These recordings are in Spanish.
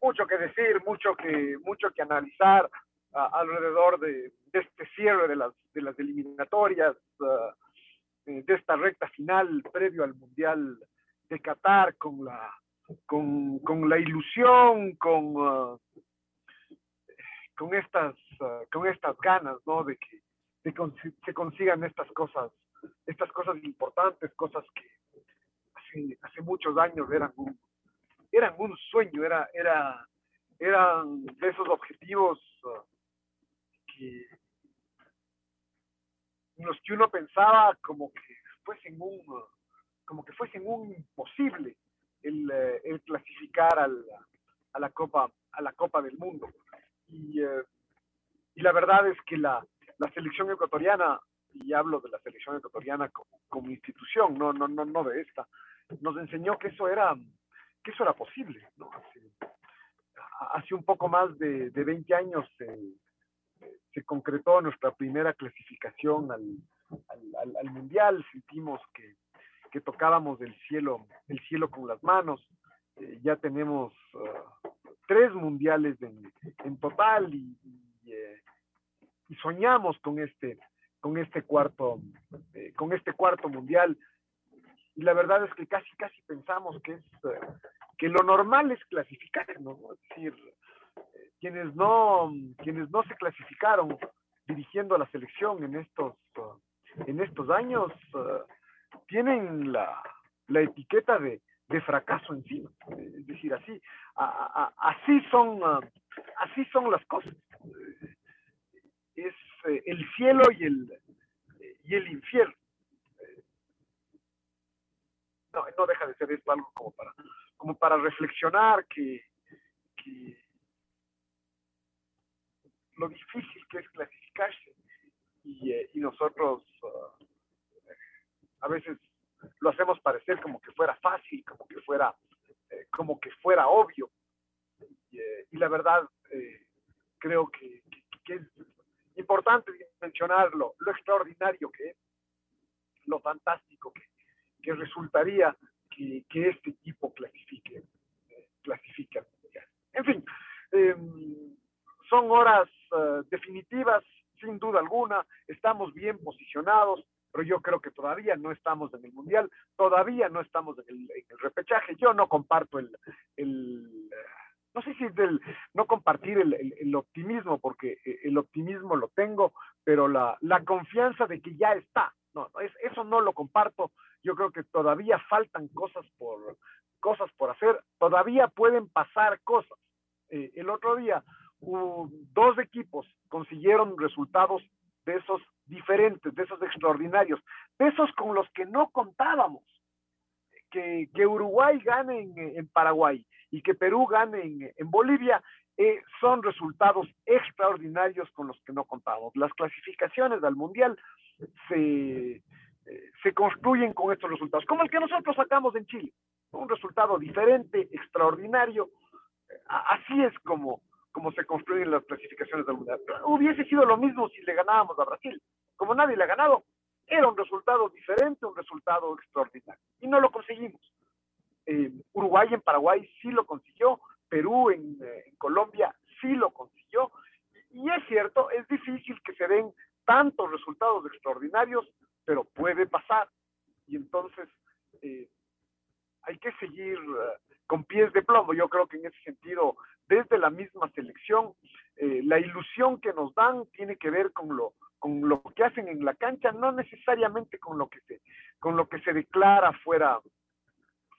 mucho que decir, mucho que, mucho que analizar alrededor de, este cierre de las, de las eliminatorias, eh, de esta recta final previo al Mundial de Qatar con la con, con la ilusión, con, con, estas, con estas ganas, ¿no? De que, se consigan estas cosas, estas cosas importantes, cosas que hace, hace muchos años eran un, eran un sueño, era, era, eran de esos objetivos uh, que los que uno pensaba como que fuesen un, como que fuesen un imposible eh, el, clasificar al, a, la Copa, a la Copa del Mundo. Y, eh, y la verdad es que la, la, selección ecuatoriana, y hablo de la selección ecuatoriana como, como, institución, no, no, no, no de esta, nos enseñó que eso era, que eso era posible. ¿no? Hace, un poco más de, de 20 años se concretó nuestra primera clasificación al, al, al Mundial, sentimos que que tocábamos el cielo, el cielo con las manos. Eh, ya tenemos uh, tres mundiales en, total y, eh, y, soñamos con este, con este cuarto, eh, con este cuarto mundial. Y la verdad es que casi, casi pensamos que es que lo normal es clasificarnos, es decir, quienes no, quienes no se clasificaron dirigiendo a la selección en estos, en estos años, uh, tienen la, la etiqueta de, de, fracaso encima. Es decir, así, así, son, ah, así son las cosas. Es eh, el cielo y el, y el infierno. No, no deja de ser esto algo como para, como para reflexionar que, que lo difícil que es clasificarse y, eh, nosotros uh, a veces lo hacemos parecer como que fuera fácil, como que fuera, eh, como que fuera obvio. Y, eh, la verdad, creo que, es importante mencionarlo, lo extraordinario que es, lo fantástico que, resultaría que, este equipo clasifique, clasifique al mundial. En fin, em, son horas definitivas, sin duda alguna, estamos bien posicionados, pero yo creo que todavía no estamos en el Mundial, todavía no estamos en el, repechaje. Yo no comparto el, el no sé si es del no compartir el, el, optimismo, porque eh, el optimismo lo tengo, pero la, la confianza de que ya está, no, es, eso no lo comparto. Yo creo que todavía faltan cosas por, cosas por hacer, todavía pueden pasar cosas. Eh, el otro día, dos equipos consiguieron resultados de esos diferentes, de esos extraordinarios, de esos con los que no contábamos. Que, que Uruguay gane en, Paraguay y que Perú gane en, Bolivia, eh, son resultados extraordinarios con los que no contábamos. Las clasificaciones al Mundial se, se construyen con estos resultados, como el que nosotros sacamos en Chile. Un resultado diferente, extraordinario. Así es como, como se construyen las clasificaciones del Mundial. Hubiese sido lo mismo si le ganábamos a Brasil como nadie le ha ganado, era un resultado diferente, un resultado extraordinario. Y no lo conseguimos. Eh, Uruguay en Paraguay sí lo consiguió, Perú en, eh, Colombia sí lo consiguió. Y, es cierto, es difícil que se den tantos resultados extraordinarios, pero puede pasar. Y entonces eh, hay que seguir con pies de plomo. Yo creo que en ese sentido, desde de la misma selección. Eh, la ilusión que nos dan tiene que ver con lo, con lo que hacen en la cancha, no necesariamente con lo que se, con lo que se declara fuera,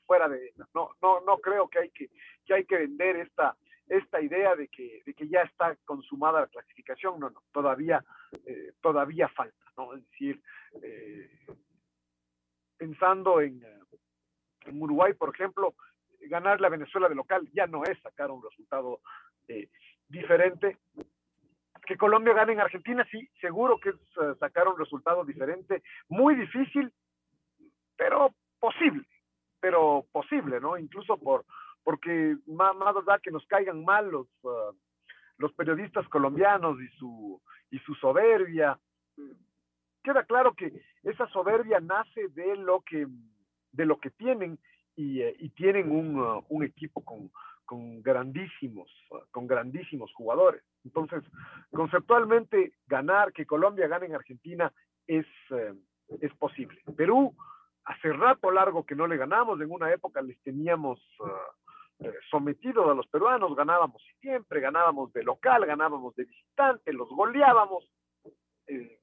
fuera de no, no, no creo que hay que, que hay que vender esta, esta idea de que, de que ya está consumada la clasificación, no, no, todavía, eh, todavía falta, ¿no? Es decir, eh, pensando en, en, Uruguay, por ejemplo, ganar la Venezuela de local ya no es sacar un resultado eh, diferente. Que Colombia gane en Argentina, sí, seguro que es sacar un resultado diferente, muy difícil, pero posible, pero posible, ¿no? Incluso por, porque más, más da que nos caigan mal los, uh, los periodistas colombianos y su, y su soberbia. Queda claro que esa soberbia nace de lo que, de lo que tienen y, eh, y tienen un, uh, un equipo con, con grandísimos, con grandísimos jugadores. Entonces, conceptualmente, ganar, que Colombia gane en Argentina es, eh, es posible. Perú, hace rato largo que no le ganamos, en una época les teníamos uh, eh, sometidos a los peruanos, ganábamos siempre, ganábamos de local, ganábamos de visitante, los goleábamos. Eh,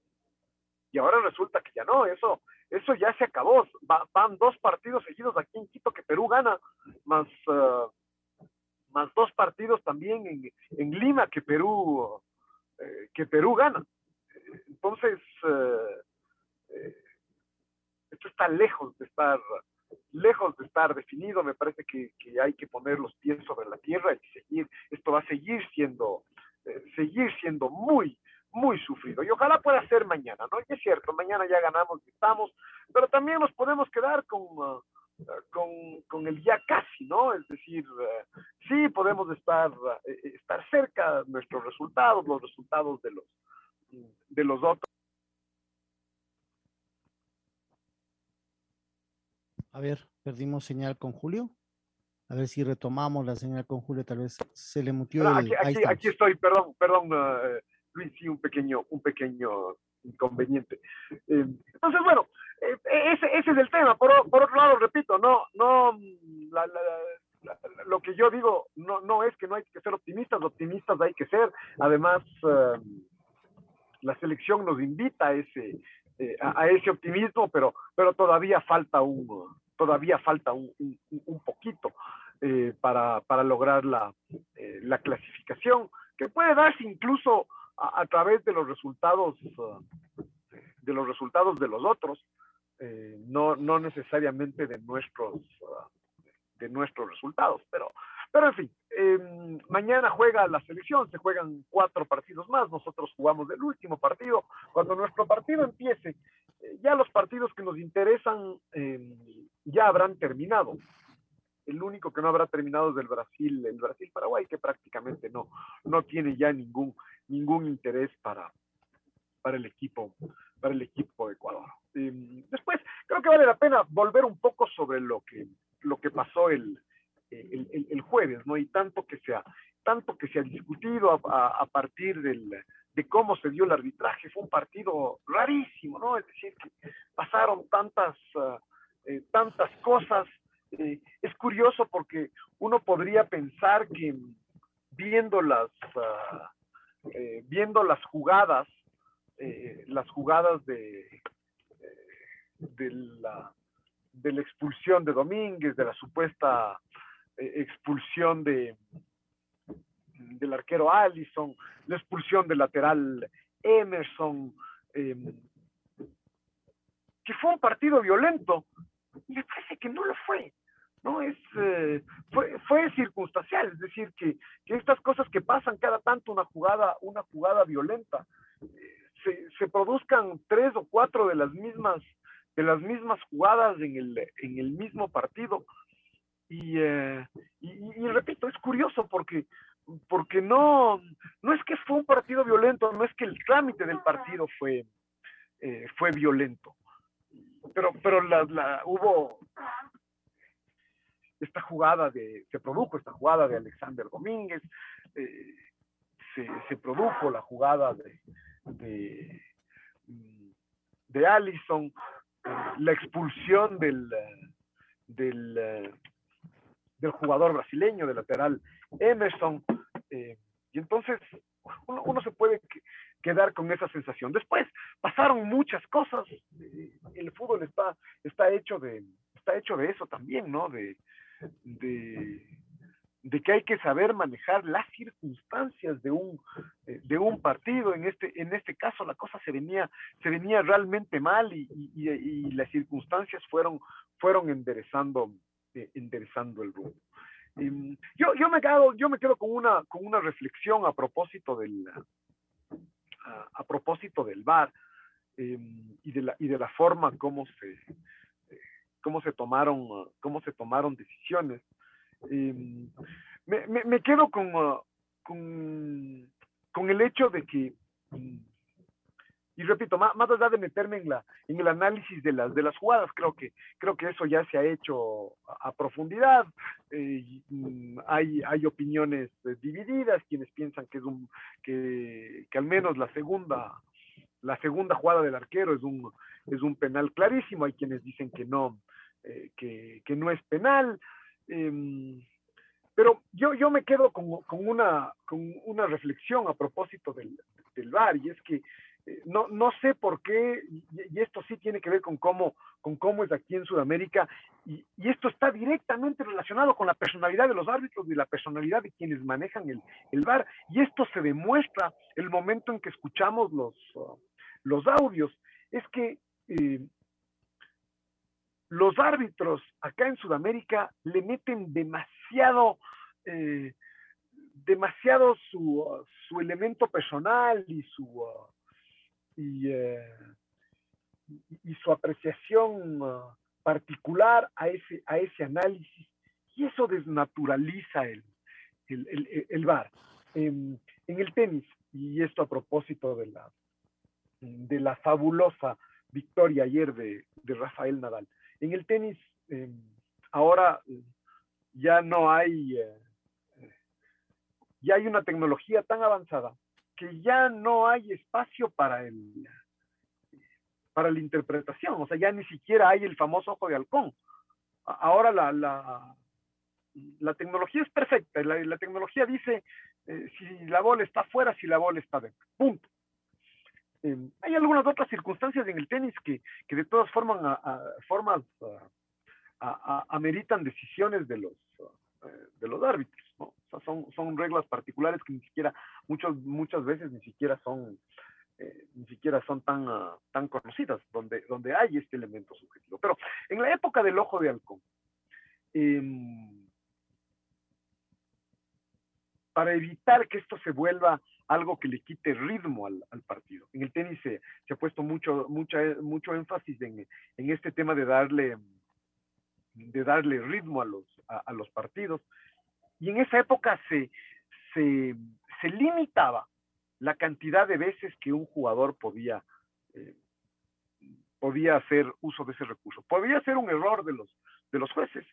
y ahora resulta que ya no, eso, eso ya se acabó. Va, van dos partidos seguidos aquí en Quito que Perú gana, más, uh, más dos partidos también en, en Lima que Perú, que Perú gana. Entonces, esto está lejos de estar lejos de estar definido, me parece que, hay que poner los pies sobre la tierra y seguir, esto va a seguir siendo, eh, seguir siendo muy, muy sufrido. Y ojalá pueda ser mañana, ¿no? Y es cierto, mañana ya ganamos y estamos, pero también nos podemos quedar con, uh, con, con, el ya casi, ¿no? Es decir, uh, sí podemos estar, uh, estar cerca de nuestros resultados, los resultados de los, de los otros. A ver, perdimos señal con Julio. A ver si retomamos la señal con Julio, tal vez se le mutió. Ah, aquí, aquí, aquí, estoy, perdón, perdón, uh, Luis, sí, un pequeño, un pequeño inconveniente. Eh, entonces, bueno, eh, ese, ese, es el tema. Por, por, otro lado, repito, no, no, la, la, la, lo que yo digo no, no es que no hay que ser optimistas, optimistas hay que ser. Además, uh, la selección nos invita a ese, eh, a, a, ese optimismo, pero, pero todavía falta un, todavía falta un, poquito eh, para, para, lograr la, eh, la, clasificación, que puede darse incluso a, través de los resultados uh, de los resultados de los otros, eh, no, no necesariamente de nuestros uh, de nuestros resultados, pero pero en fin, eh, mañana juega la selección, se juegan cuatro partidos más, nosotros jugamos el último partido. Cuando nuestro partido empiece, eh, ya los partidos que nos interesan eh, ya habrán terminado. El único que no habrá terminado es el Brasil, el Brasil-Paraguay, que prácticamente no, no tiene ya ningún, ningún interés para, para el equipo, para el equipo de Ecuador. después, creo que vale la pena volver un poco sobre lo que, lo que pasó el, el, el, jueves, ¿no? Y tanto que se ha, tanto que se discutido a, partir del, de cómo se dio el arbitraje, fue un partido rarísimo, ¿no? Es decir, que pasaron tantas, uh, eh, tantas cosas. Eh, es curioso porque uno podría pensar que viendo las, uh, eh, viendo las jugadas, las jugadas de, de la de la expulsión de Domínguez, de la supuesta expulsión de del arquero Allison, la expulsión del lateral Emerson, eh, que fue un partido violento, me parece que no lo fue, ¿no? Es, eh, fue, fue circunstancial, es decir, que, estas cosas que pasan cada tanto una jugada, una jugada violenta, eh, se, produzcan tres o cuatro de las mismas, de las mismas jugadas en el, en el mismo partido, y, eh, repito, es curioso porque, porque no, no es que fue un partido violento, no es que el trámite del partido fue, eh, fue violento, pero, pero hubo esta jugada de, se produjo esta jugada de Alexander Domínguez, eh, se, se, produjo la jugada de, de, de Allison, eh, la expulsión del, del del jugador brasileño, del lateral Emerson. Eh, y entonces uno, se puede quedar con esa sensación. Después pasaron muchas cosas. Eh, el fútbol está, está, hecho, de, está hecho de eso también, ¿no? De, de, que hay que saber manejar las circunstancias de un, de un partido. En este, en este caso la cosa se venía, se venía realmente mal y, y, las circunstancias fueron, fueron enderezando, eh, enderezando el rumbo. Em, yo, yo, me quedo, yo me quedo con una, con una reflexión a propósito del, a, propósito del VAR em, y, de la, y de la forma como se, eh, cómo se tomaron, cómo se tomaron decisiones. Em, me, me, quedo con, con, con, el hecho de que, y repito, más, más, allá de meterme en, la, en el análisis de las, de las jugadas, creo que, creo que eso ya se ha hecho a, profundidad. Eh, mm, hay, hay opiniones eh, divididas, quienes piensan que, es un, que, que al menos la segunda, la segunda jugada del arquero es un, es un penal clarísimo, hay quienes dicen que no, eh, que, que, no es penal. Em, pero yo, yo me quedo con, con, una, con una reflexión a propósito del, del VAR, y es que no, no sé por qué, y, esto sí tiene que ver con cómo, con cómo es aquí en Sudamérica, y, esto está directamente relacionado con la personalidad de los árbitros y la personalidad de quienes manejan el, el VAR, y esto se demuestra el momento en que escuchamos los, uh, los audios, es que eh, los árbitros acá en Sudamérica le meten demasiado, eh, demasiado su, su, elemento personal y su, y, eh, y, su apreciación particular a ese, a ese análisis y eso desnaturaliza el, el, el, el VAR. En, en, el tenis, y esto a propósito de la, de la fabulosa victoria ayer de, de Rafael Nadal. En el tenis, eh, ahora ya no hay, eh, ya hay una tecnología tan avanzada que ya no hay espacio para el para la interpretación, o sea, ya ni siquiera hay el famoso ojo de halcón. Ahora la, la, la tecnología es perfecta, la, la tecnología dice eh, si la bola está fuera, si la bola está dentro, punto. Em, hay algunas otras circunstancias en el tenis que, que de todas formas, a, formas ameritan decisiones de los, eh, de los árbitros, son, son reglas particulares que ni siquiera, muchos, muchas veces ni siquiera son, eh, ni siquiera son tan, tan conocidas, donde, donde hay este elemento subjetivo. Pero en la época del ojo de halcón, eh, para evitar que esto se vuelva algo que le quite ritmo al, partido. En el tenis se, se, ha puesto mucho, mucha, mucho énfasis en, en, este tema de darle, de darle ritmo a los, a, los partidos. Y en esa época se, se, se, limitaba la cantidad de veces que un jugador podía, eh, podía hacer uso de ese recurso. Podría ser un error de los, de los jueces,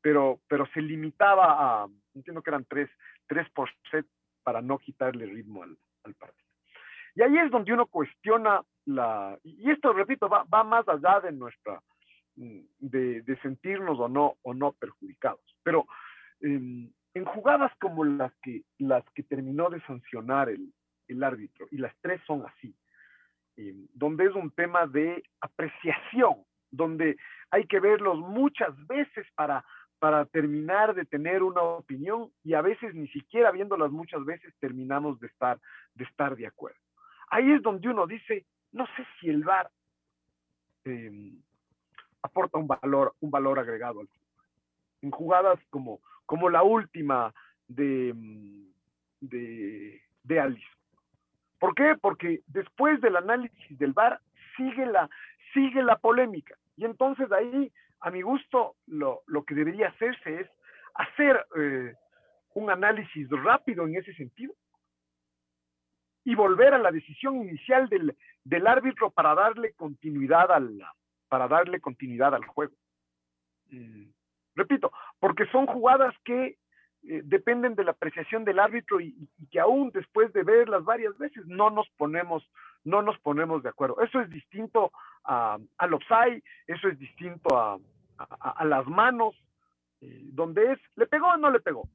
pero, pero se limitaba a, entiendo que eran tres, tres por set para no quitarle ritmo al, partido. Y ahí es donde uno cuestiona la, y esto, repito, va, va más allá de nuestra, mm, de, de, sentirnos o no, o no perjudicados. Pero em, en jugadas como las que, las que terminó de sancionar el, el árbitro, y las tres son así, em, donde es un tema de apreciación, donde hay que verlos muchas veces para para terminar de tener una opinión y a veces ni siquiera viéndolas muchas veces terminamos de estar de, estar de acuerdo. Ahí es donde uno dice, no sé si el VAR em, aporta un valor, un valor agregado al fútbol. En jugadas como, como la última de, de, de Alice. ¿Por qué? Porque después del análisis del VAR sigue la, sigue la polémica. Y entonces ahí a mi gusto, lo, que debería hacerse es hacer eh, un análisis rápido en ese sentido y volver a la decisión inicial del, árbitro para darle continuidad al, para darle continuidad al juego. Repito, porque son jugadas que eh, dependen de la apreciación del árbitro y, que aún después de verlas varias veces no nos ponemos, no nos ponemos de acuerdo. Eso es distinto a, al offside, eso es distinto a, a, las manos, eh, donde es, ¿le pegó o no le pegó?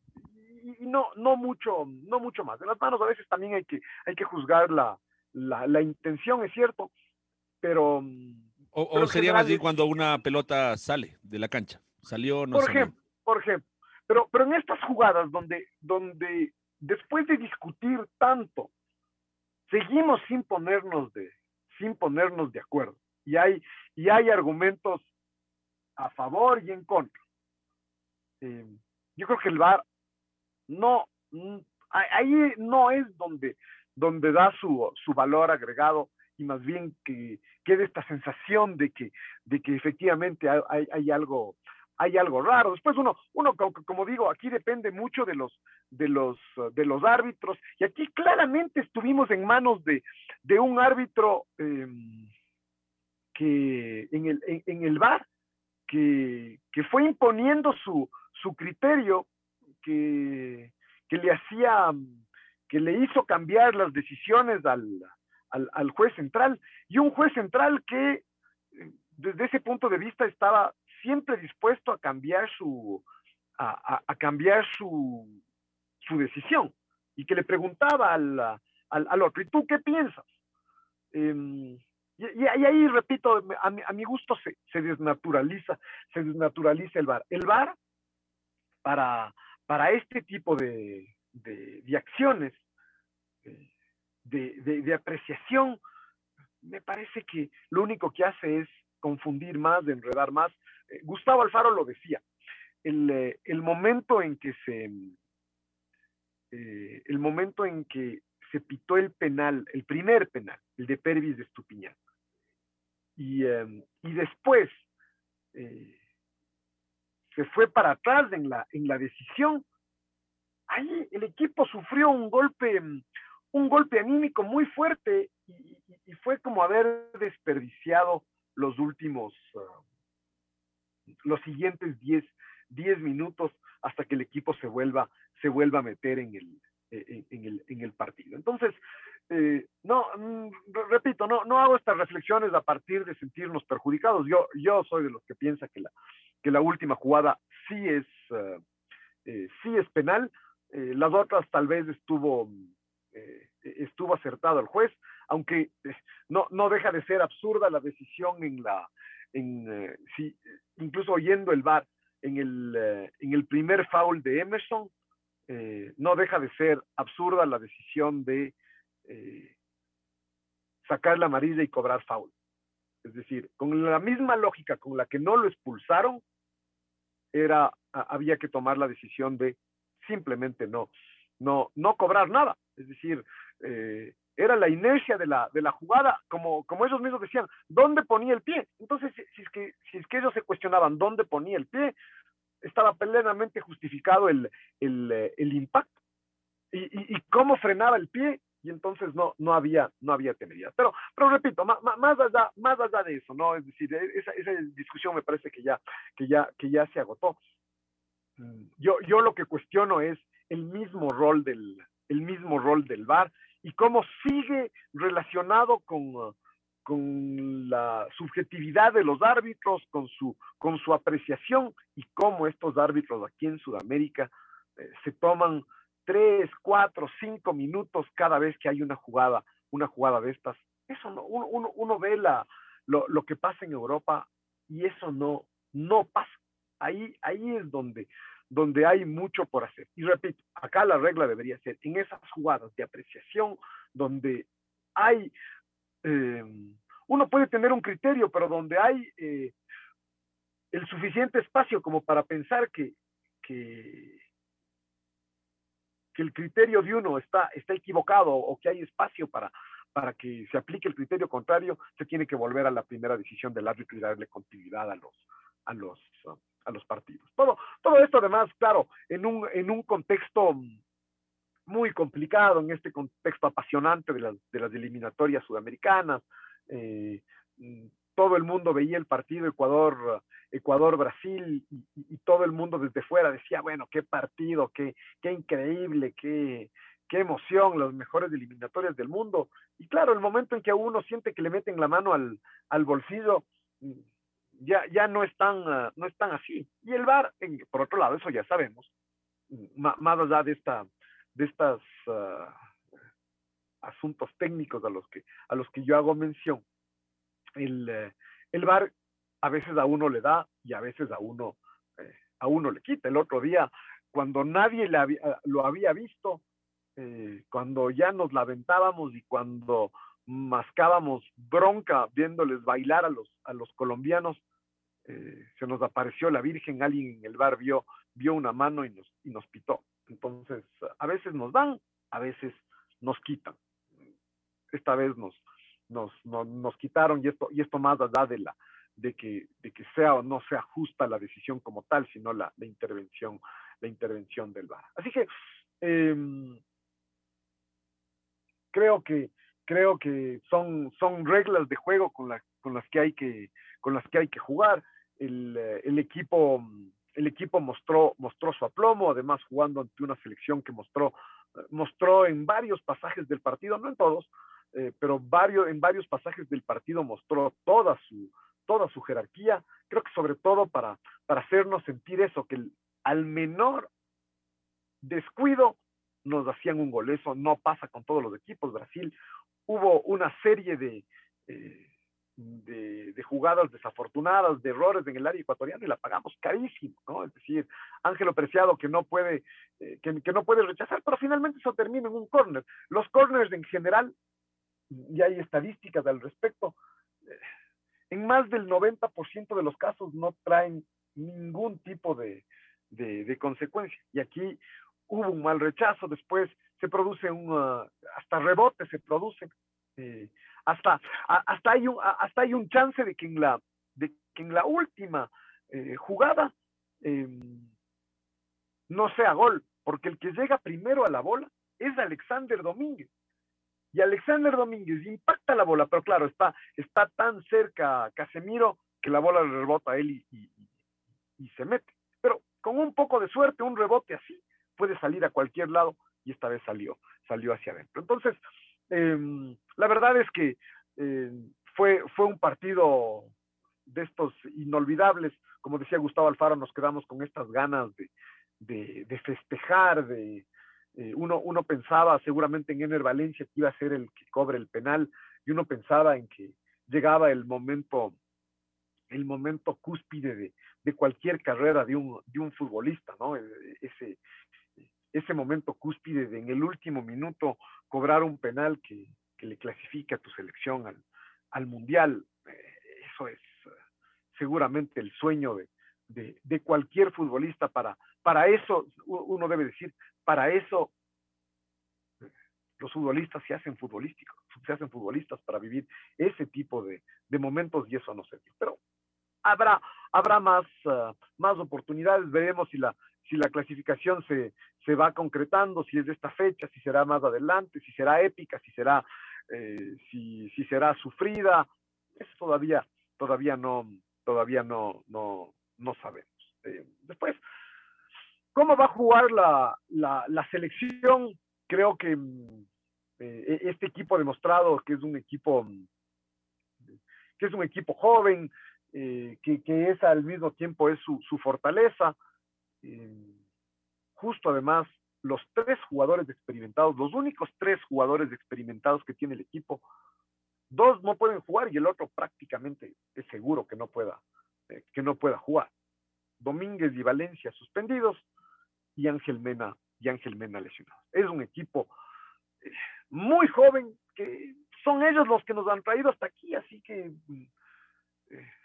y, no, no mucho, no mucho más. En las manos a veces también hay que, hay que juzgar la, la, intención, es cierto, pero... O, sería más bien cuando una pelota sale de la cancha. Salió, no Por ejemplo, por ejemplo. Pero, pero en estas jugadas donde, donde después de discutir tanto, seguimos sin ponernos de, sin ponernos de acuerdo. Y hay, y hay argumentos a favor y en contra. Eh, yo creo que el VAR no, ahí no es donde, donde da su, su valor agregado y más bien que quede esta sensación de que, de que efectivamente hay, hay algo, hay algo raro. Después uno, uno como digo, aquí depende mucho de los, de los, de los árbitros, y aquí claramente estuvimos en manos de, de un árbitro em, que en el, en, el bar que, que, fue imponiendo su, su criterio, que, que le hacía, que le hizo cambiar las decisiones al, al, juez central, y un juez central que desde ese punto de vista estaba siempre dispuesto a cambiar su, a, cambiar su, su, decisión y que le preguntaba al, al, otro, ¿y tú qué piensas? Em, y, ahí, repito, a mi, a mi gusto se, se, desnaturaliza, se desnaturaliza el VAR. El VAR, para, para este tipo de, de, acciones, eh, de, de, apreciación, me parece que lo único que hace es confundir más, de enredar más. Eh, Gustavo Alfaro lo decía, el, eh, el momento en que se, el momento en que se pitó el penal, el primer penal, el de Pervis de Estupiñán, y, em, y después se fue para atrás en la, en la decisión, ahí el equipo sufrió un golpe, un golpe anímico muy fuerte y, fue como haber desperdiciado los últimos, ah, los siguientes 10 minutos hasta que el equipo se vuelva, se vuelva a meter en el, e, en, el, en el partido. Entonces, eh, no, mm, repito, no, no hago estas reflexiones a partir de sentirnos perjudicados. Yo, yo soy de los que piensa que la, que la última jugada sí es, eh, sí es penal. Eh, las otras tal vez estuvo, eh, estuvo acertado el juez, aunque no, no deja de ser absurda la decisión en la, sí, incluso oyendo el VAR en el, el primer foul de Emerson, no deja de ser absurda la decisión de sacar la amarilla y cobrar foul. Es decir, con la misma lógica con la que no lo expulsaron, era, había que tomar la decisión de simplemente no, no, no cobrar nada. Es decir, eh, era la inercia de la, de la jugada, como, como ellos mismos decían, ¿dónde ponía el pie? Entonces, si, es que, si es que ellos se cuestionaban dónde ponía el pie, estaba plenamente justificado el, el, eh, el impacto. Y, y, y, cómo frenaba el pie y entonces no, no había, no había temeridad. Pero, pero repito, más, más, allá, más allá de eso, ¿no? Es decir, e, esa, esa discusión me parece que ya, que ya, que ya se agotó. Mm, yo, yo lo que cuestiono es el mismo rol del, el mismo rol del VAR y cómo sigue relacionado con, con la subjetividad de los árbitros, con su, con su apreciación y cómo estos árbitros aquí en Sudamérica eh, se toman tres, cuatro, cinco minutos cada vez que hay una jugada, una jugada de estas. Eso no, uno, uno, ve la, lo, lo, que pasa en Europa y eso no, no pasa. Ahí, ahí es donde, donde hay mucho por hacer. Y repito, acá la regla debería ser en esas jugadas de apreciación donde hay, eh, uno puede tener un criterio, pero donde hay eh, el suficiente espacio como para pensar que, que, el criterio de uno está, está equivocado o que hay espacio para, para que se aplique el criterio contrario, se tiene que volver a la primera decisión del árbitro y darle continuidad a los, a los, a los partidos. Todo, todo esto además, claro, en un, en un contexto muy complicado, en este contexto apasionante de las, de las eliminatorias sudamericanas, eh, todo el mundo veía el partido Ecuador, Ecuador-Brasil y, todo el mundo desde fuera decía, bueno, qué partido, qué, qué increíble, qué, qué emoción, las mejores eliminatorias del mundo. Y claro, el momento en que uno siente que le meten la mano al, al bolsillo, ya, ya no, es tan, ah, no es así. Y el VAR, por otro lado, eso ya sabemos, más allá de esta, de estas ah, asuntos técnicos a los que, a los que yo hago mención, el, eh, el a veces a uno le da y a veces a uno, eh, a uno le quita. El otro día, cuando nadie lo había visto, eh, cuando ya nos lamentábamos y cuando mascábamos bronca viéndoles bailar a los, a los colombianos, se nos apareció la Virgen, alguien en el bar vio, vio una mano y nos, y nos pitó. Entonces, a veces nos dan, a veces nos quitan. Esta vez nos, nos, nos, quitaron y esto, y esto más allá de la, de que, de que sea o no sea justa la decisión como tal, sino la, la intervención, la intervención del VAR. Así que em, creo que creo que son, son reglas de juego con, con las que hay que con las que hay que jugar. El, el equipo el equipo mostró, mostró su aplomo, además jugando ante una selección que mostró, mostró en varios pasajes del partido, no en todos, eh, pero varios, en varios pasajes del partido mostró toda su, toda su jerarquía, creo que sobre todo para, para hacernos sentir eso, que al menor descuido nos hacían un gol, eso no pasa con todos los equipos, Brasil hubo una serie de, eh, de, jugadas desafortunadas, de errores en el área ecuatoriana y la pagamos carísimo, ¿no? Es decir, Ángelo Preciado que no puede, eh, que, no puede rechazar, pero finalmente eso termina en un córner. Los córners en general, y hay estadísticas al respecto, eh, en más del 90% de los casos no traen ningún tipo de, de, consecuencia. Y aquí hubo un mal rechazo, después se produce un, hasta rebote se produce. Eh, hasta, hasta, hay un, hasta hay un chance de que en la, de que en la última eh, jugada em, no sea gol, porque el que llega primero a la bola es Alexander Domínguez. Y Alexander Domínguez impacta la bola, pero claro, está, está tan cerca Casemiro que la bola le rebota a él y, y se mete. Pero con un poco de suerte, un rebote así puede salir a cualquier lado y esta vez salió, salió hacia adentro. Entonces, Em, la verdad es que eh, fue, fue un partido de estos inolvidables. Como decía Gustavo Alfaro, nos quedamos con estas ganas de, de, festejar, de, eh, uno, uno pensaba seguramente en Ener Valencia que iba a ser el que cobre el penal y uno pensaba en que llegaba el momento el momento cúspide de, de cualquier carrera de un, de un futbolista, ¿no? E, ese, ese momento cúspide de en el último minuto cobrar un penal que, le clasifique a tu selección al, mundial. Eh, eso es eh, seguramente el sueño de, cualquier futbolista. Para, para eso, uno debe decir, para eso eh, los futbolistas se hacen futbolísticos, se hacen futbolistas para vivir ese tipo de, momentos y eso no se dio. Pero habrá, habrá más, más oportunidades, veremos si la, si la clasificación se, se va concretando, si es de esta fecha, si será más adelante, si será épica, si será, eh, si, si, será sufrida, eso todavía, todavía no, todavía no, no, no sabemos. Eh, después, ¿cómo va a jugar la, la, selección? Creo que mm, eh, este equipo ha demostrado que es un equipo que es un equipo joven, que, que, es al mismo tiempo es su, su fortaleza. Eh, justo además los tres jugadores experimentados, los únicos tres jugadores experimentados que tiene el equipo, dos no pueden jugar y el otro prácticamente es seguro que no pueda, eh, que no pueda jugar. Domínguez y Valencia suspendidos y Ángel Mena y Ángel Mena lesionados. Es un equipo eh, muy joven que son ellos los que nos han traído hasta aquí, así que mm,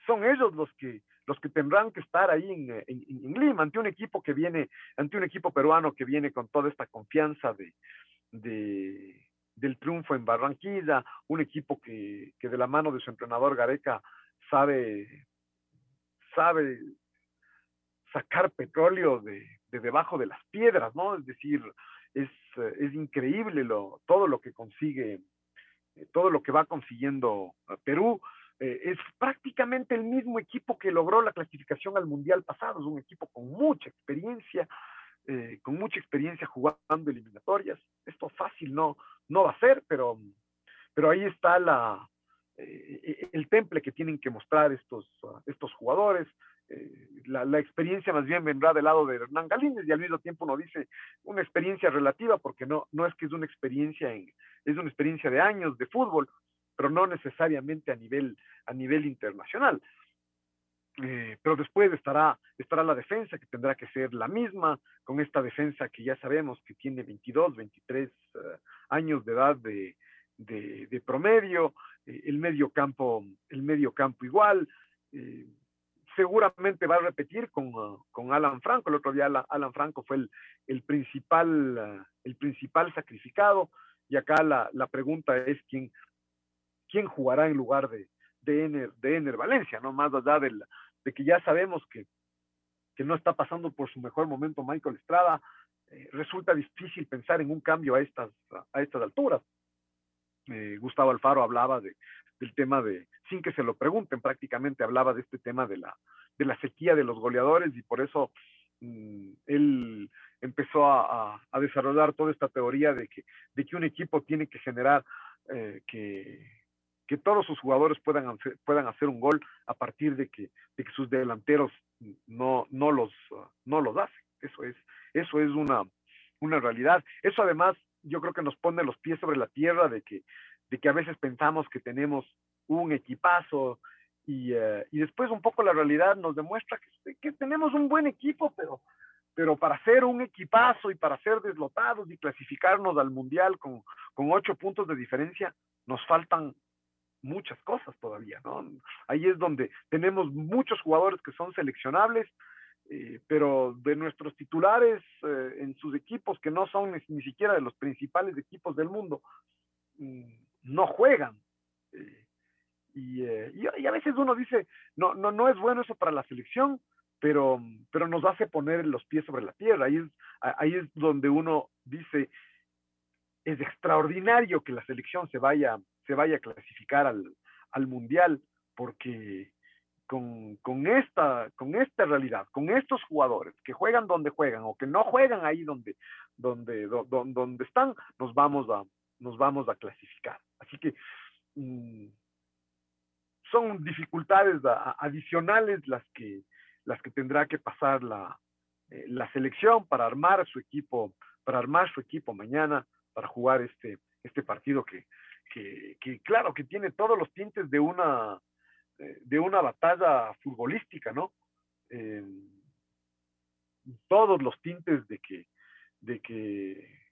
son ellos los que los que tendrán que estar ahí en, en, Lima, ante un equipo que viene, ante un equipo peruano que viene con toda esta confianza de, de del triunfo en Barranquilla, un equipo que, que, de la mano de su entrenador Gareca sabe, sabe sacar petróleo de, de debajo de las piedras, ¿no? Es decir, es, es increíble lo, todo lo que consigue, todo lo que va consiguiendo Perú. Eh, es prácticamente el mismo equipo que logró la clasificación al Mundial pasado, es un equipo con mucha experiencia, eh, con mucha experiencia jugando eliminatorias. Esto fácil no, no va a ser, pero, pero ahí está la, eh, el temple que tienen que mostrar estos, estos jugadores. la, la, experiencia más bien vendrá del lado de Hernán Galíndez y al mismo tiempo uno dice una experiencia relativa porque no, no es que es una experiencia en, es una experiencia de años de fútbol, pero no necesariamente a nivel, a nivel internacional. Eh, pero después estará, estará la defensa, que tendrá que ser la misma, con esta defensa que ya sabemos que tiene 22, 23 uh, años de edad de, de, de promedio, eh, el medio campo, el medio campo igual, eh, seguramente va a repetir con, uh, con, Alan Franco, el otro día Alan Franco fue el, el principal, uh, el principal sacrificado, y acá la, la pregunta es quién, quién jugará en lugar de, de Ener, Valencia, ¿no? Más allá de, la, de que ya sabemos que, que, no está pasando por su mejor momento Michael Estrada, eh, resulta difícil pensar en un cambio a estas, a estas alturas. Eh, Gustavo Alfaro hablaba de, del tema de, sin que se lo pregunten, prácticamente hablaba de este tema de la, de la sequía de los goleadores y por eso mmm, él empezó a, desarrollar toda esta teoría de que, de que un equipo tiene que generar eh, que, que todos sus jugadores puedan hacer, puedan hacer un gol a partir de que, de que sus delanteros no, no, los, no los hacen. Eso es, eso es una, una realidad. Eso además yo creo que nos pone los pies sobre la tierra de que, de que a veces pensamos que tenemos un equipazo y, uh, y después un poco la realidad nos demuestra que, que tenemos un buen equipo, pero, pero para ser un equipazo y para ser deslotados y clasificarnos al mundial con, con ocho puntos de diferencia, nos faltan muchas cosas todavía, ¿no? Ahí es donde tenemos muchos jugadores que son seleccionables, eh, pero de nuestros titulares eh, en sus equipos, que no son ni, siquiera de los principales equipos del mundo, mmm, no juegan. Eh, y, y, y, a veces uno dice, no, no, no es bueno eso para la selección, pero, pero nos hace poner los pies sobre la tierra. Ahí es, ahí es donde uno dice, es extraordinario que la selección se vaya se vaya a clasificar al, al mundial, porque con, con, esta, con esta realidad, con estos jugadores que juegan donde juegan o que no juegan ahí donde, donde, donde, donde están, nos vamos a, nos vamos a clasificar. Así que mmm, son dificultades a, adicionales las que, las que tendrá que pasar la, eh, la selección para armar su equipo, para armar su equipo mañana, para jugar este, este partido que, que, claro, que tiene todos los tintes de una, eh, de una batalla futbolística, ¿no? Eh, todos los tintes de que, de que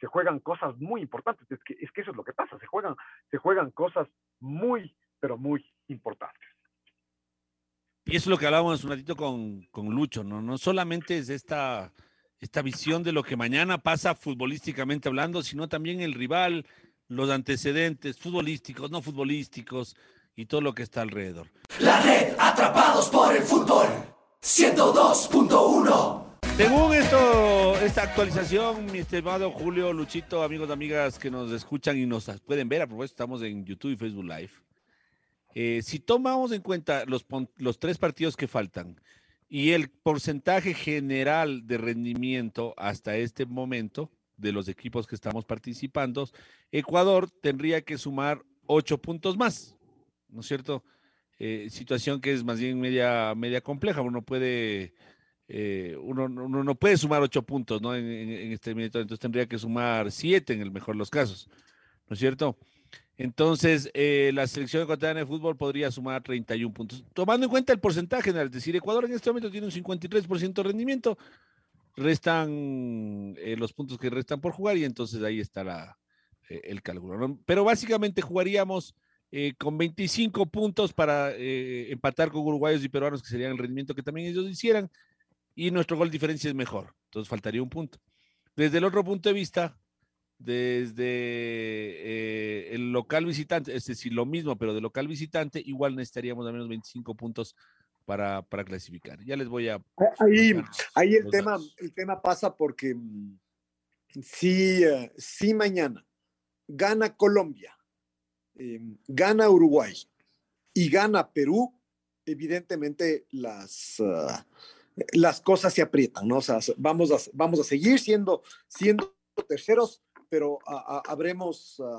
se juegan cosas muy importantes. Es que, es que eso es lo que pasa, se juegan, se juegan cosas muy, pero muy importantes. Y eso es lo que hablábamos un ratito con, con Lucho, ¿no? No solamente es esta, esta visión de lo que mañana pasa futbolísticamente hablando, sino también el rival, los antecedentes futbolísticos, no futbolísticos y todo lo que está alrededor. La red Atrapados por el Fútbol 102.1 según esto, esta actualización, mi estimado Julio, Luchito, amigos, amigas que nos escuchan y nos pueden ver, a propósito, estamos en YouTube y Facebook Live. Eh, si tomamos en cuenta los, los tres partidos que faltan y el porcentaje general de rendimiento hasta este momento, de los equipos que estamos participando, Ecuador tendría que sumar ocho puntos más, ¿no es cierto? Eh, situación que es más bien media, media compleja, uno puede, eh, uno, uno, no puede sumar ocho puntos, ¿no? En, en, este minuto, entonces tendría que sumar siete en el mejor de los casos, ¿no es cierto? Entonces, eh, la selección ecuatoriana de fútbol podría sumar 31 puntos. Tomando en cuenta el porcentaje, es decir, Ecuador en este momento tiene un 53% de rendimiento, restan eh, los puntos que restan por jugar y entonces ahí está eh, el cálculo. Pero básicamente jugaríamos eh, con 25 puntos para empatar con uruguayos y peruanos, que serían el rendimiento que también ellos hicieran, y nuestro gol diferencia es mejor, entonces faltaría un punto. Desde el otro punto de vista, desde el local visitante, es decir, lo mismo, pero de local visitante, igual necesitaríamos al menos 25 puntos para, para, clasificar. Ya les voy a... Ahí, ahí el, tema, el tema pasa porque si, uh, si mañana gana Colombia, eh, gana Uruguay y gana Perú, evidentemente las, uh, las cosas se aprietan, ¿no? O sea, vamos a, vamos a seguir siendo, siendo terceros, pero a, a, habremos, uh,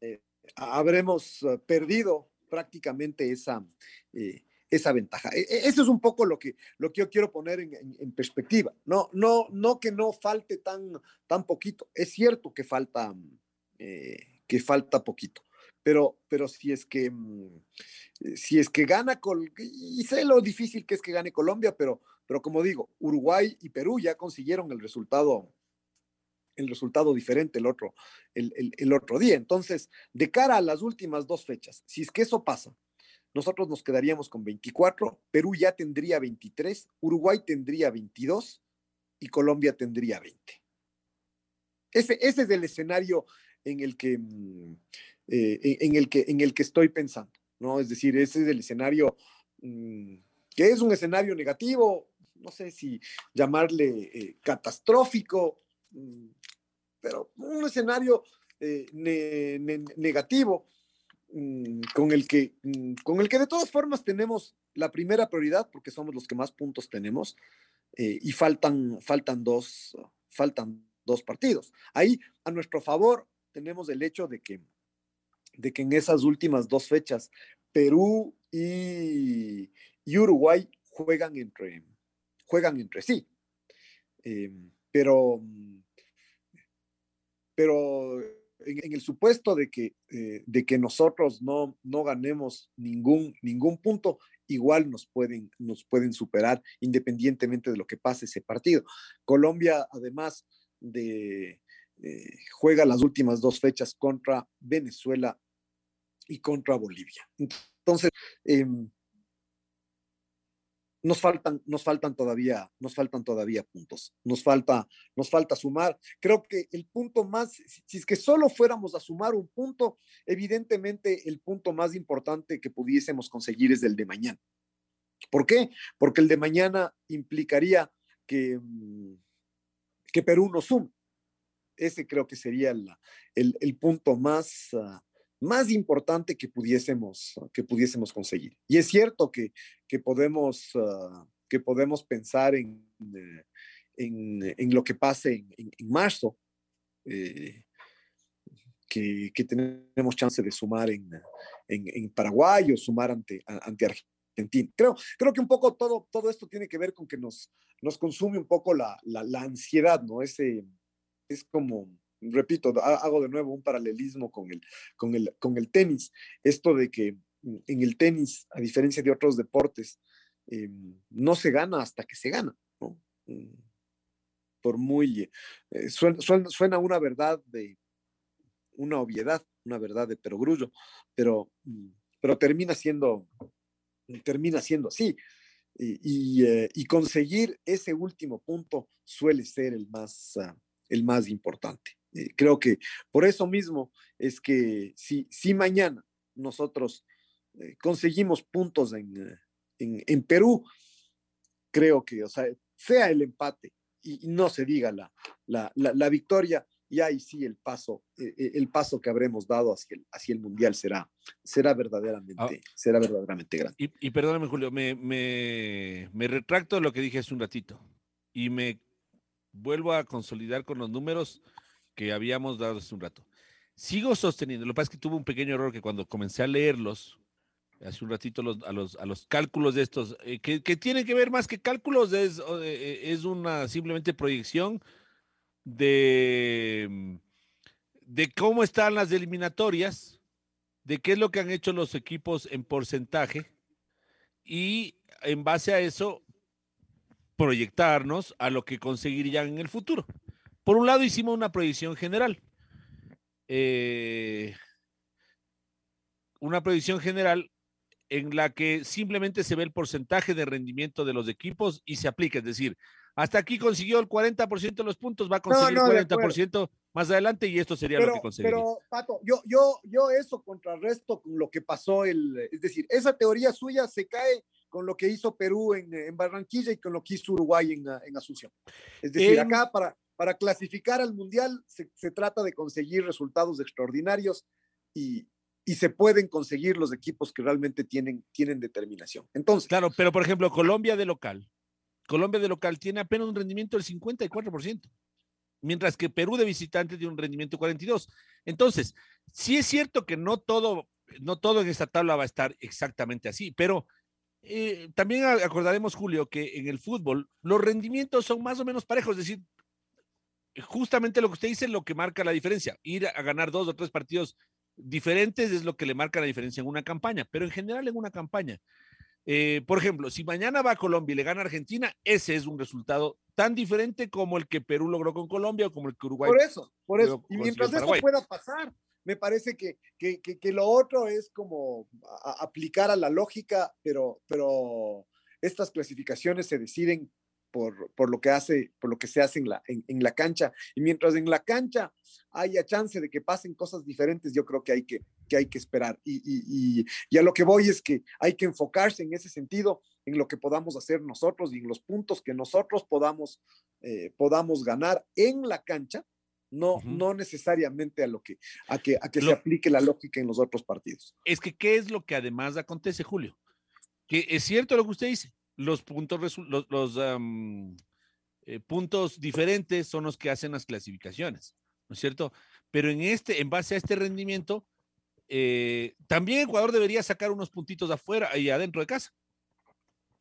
eh, habremos perdido prácticamente esa, eh, esa ventaja. E, e, eso es un poco lo que, lo que yo quiero poner en, perspectiva. No, no, no que no falte tan, tan poquito. Es cierto que falta, eh, que falta poquito. Pero, pero si es que mm, si es que gana, y sé lo difícil que es que gane Colombia, pero, pero como digo, Uruguay y Perú ya consiguieron el resultado, el resultado diferente el otro, el, el otro día. Entonces, de cara a las últimas dos fechas, si es que eso pasa, nosotros nos quedaríamos con 24, Perú ya tendría 23, Uruguay tendría 22 y Colombia tendría 20. Ese, es el escenario en el que, mm, eh, en, el que, en el que estoy pensando, ¿no? Es decir, ese es el escenario mm, que es un escenario negativo, no sé si llamarle eh, catastrófico, mm, pero un escenario eh, negativo con, el que, mm, con el que de todas formas tenemos la primera prioridad, porque somos los que más puntos tenemos, eh, y faltan, faltan, dos, faltan dos partidos. Ahí, a nuestro favor, tenemos el hecho de que, de que en esas últimas dos fechas, Perú y, Uruguay juegan entre, juegan entre sí. Eh, pero, pero en, el supuesto de que, eh, de que nosotros no, no ganemos ningún, ningún punto, igual nos pueden, nos pueden superar independientemente de lo que pase ese partido. Colombia, además de, eh, juega las últimas dos fechas contra Venezuela y contra Bolivia. Entonces, em, nos faltan, nos faltan todavía, nos faltan todavía puntos. Nos falta, nos falta sumar. Creo que el punto más, si, es que solo fuéramos a sumar un punto, evidentemente el punto más importante que pudiésemos conseguir es el de mañana. ¿Por qué? Porque el de mañana implicaría que, mm, que Perú no sume. Ese creo que sería el, el, punto más, ah, más importante que pudiésemos, que pudiésemos conseguir. Y es cierto que, que, podemos, ah, que podemos pensar en, eh, en, en, lo que pase en, en, marzo, eh, que, que, tenemos chance de sumar en, en, Paraguay o sumar ante, ante Argentina. Creo, creo que un poco todo, todo esto tiene que ver con que nos, nos consume un poco la, la, la ansiedad, ¿no? Ese, es como repito, hago de nuevo un paralelismo con el, con el, con el tenis. Esto de que mm, en el tenis, a diferencia de otros deportes, em, no se gana hasta que se gana. Mm, por muy, eh, suena, una verdad de, una obviedad, una verdad de perogrullo, pero, mm, pero termina siendo, termina siendo así. Y, eh, y, conseguir ese último punto suele ser el más, ah, el más importante. Eh, creo que por eso mismo es que si, si mañana nosotros eh, conseguimos puntos en, eh, en, en, Perú, creo que, o sea, sea el empate y, no se diga la, la, la, victoria, y ahí sí el paso, el paso que habremos dado hacia el, hacia el Mundial será, será, verdaderamente, ah. será verdaderamente grande. Y, y perdóname, Julio, me, me, me retracto lo que dije hace un ratito y me vuelvo a consolidar con los números que habíamos dado hace un rato. Sigo sosteniendo, lo que pasa es que tuve un pequeño error que cuando comencé a leerlos, hace un ratito a, los, cálculos de estos, eh, que, tienen que ver más que cálculos, es, eh, es una simplemente proyección de, de cómo están las eliminatorias, de qué es lo que han hecho los equipos en porcentaje y en base a eso proyectarnos a lo que conseguirían en el futuro. Por un lado hicimos una proyección general. Eh, una proyección general en la que simplemente se ve el porcentaje de rendimiento de los equipos y se aplica. Es decir, hasta aquí consiguió el 40% de los puntos, va a conseguir el 40% más adelante y esto sería lo que conseguiría. Pero, Pato, yo, yo, yo eso contrarresto con lo que pasó, el, es decir, esa teoría suya se cae con lo que hizo Perú en, en Barranquilla y con lo que hizo Uruguay en, en Asunción. Es decir, acá para, para clasificar al Mundial se, trata de conseguir resultados extraordinarios y, se pueden conseguir los equipos que realmente tienen, tienen determinación. Entonces. Claro, pero por ejemplo, Colombia de local. Colombia de local tiene apenas un rendimiento del 54%, mientras que Perú de visitante tiene un rendimiento 42%. Entonces, sí es cierto que no todo, no todo en esta tabla va a estar exactamente así, pero eh, también acordaremos, Julio, que en el fútbol los rendimientos son más o menos parejos, es decir, justamente lo que usted dice es lo que marca la diferencia. Ir a ganar dos o tres partidos diferentes es lo que le marca la diferencia en una campaña, pero en general en una campaña. eh, por ejemplo, si mañana va a Colombia y le gana a Argentina, ese es un resultado tan diferente como el que Perú logró con Colombia o como el que Uruguay. Por eso, por eso. Y mientras eso pueda pasar, me parece que, que, que- que lo otro es como a- a- aplicar a la lógica, pero, pero estas clasificaciones se deciden por, por lo que hace, por lo que se hace en la, en, en la cancha. Y mientras en la cancha haya chance de que pasen cosas diferentes, yo creo que hay que, que, hay que esperar. Y, y, y, y a lo que voy es que hay que enfocarse en ese sentido, en lo que podamos hacer nosotros y en los puntos que nosotros podamos, eh, podamos ganar en la cancha, no, Ujú. no necesariamente a lo que, a que, a que Lo- se aplique la lógica en los otros partidos. Es que, ¿qué es lo que además acontece, Julio? Que es cierto lo que usted dice, los puntos, los, eh, puntos diferentes son los que hacen las clasificaciones, ¿no es cierto? Pero en este, en base a este rendimiento, eh, también Ecuador debería sacar unos puntitos afuera y adentro de casa.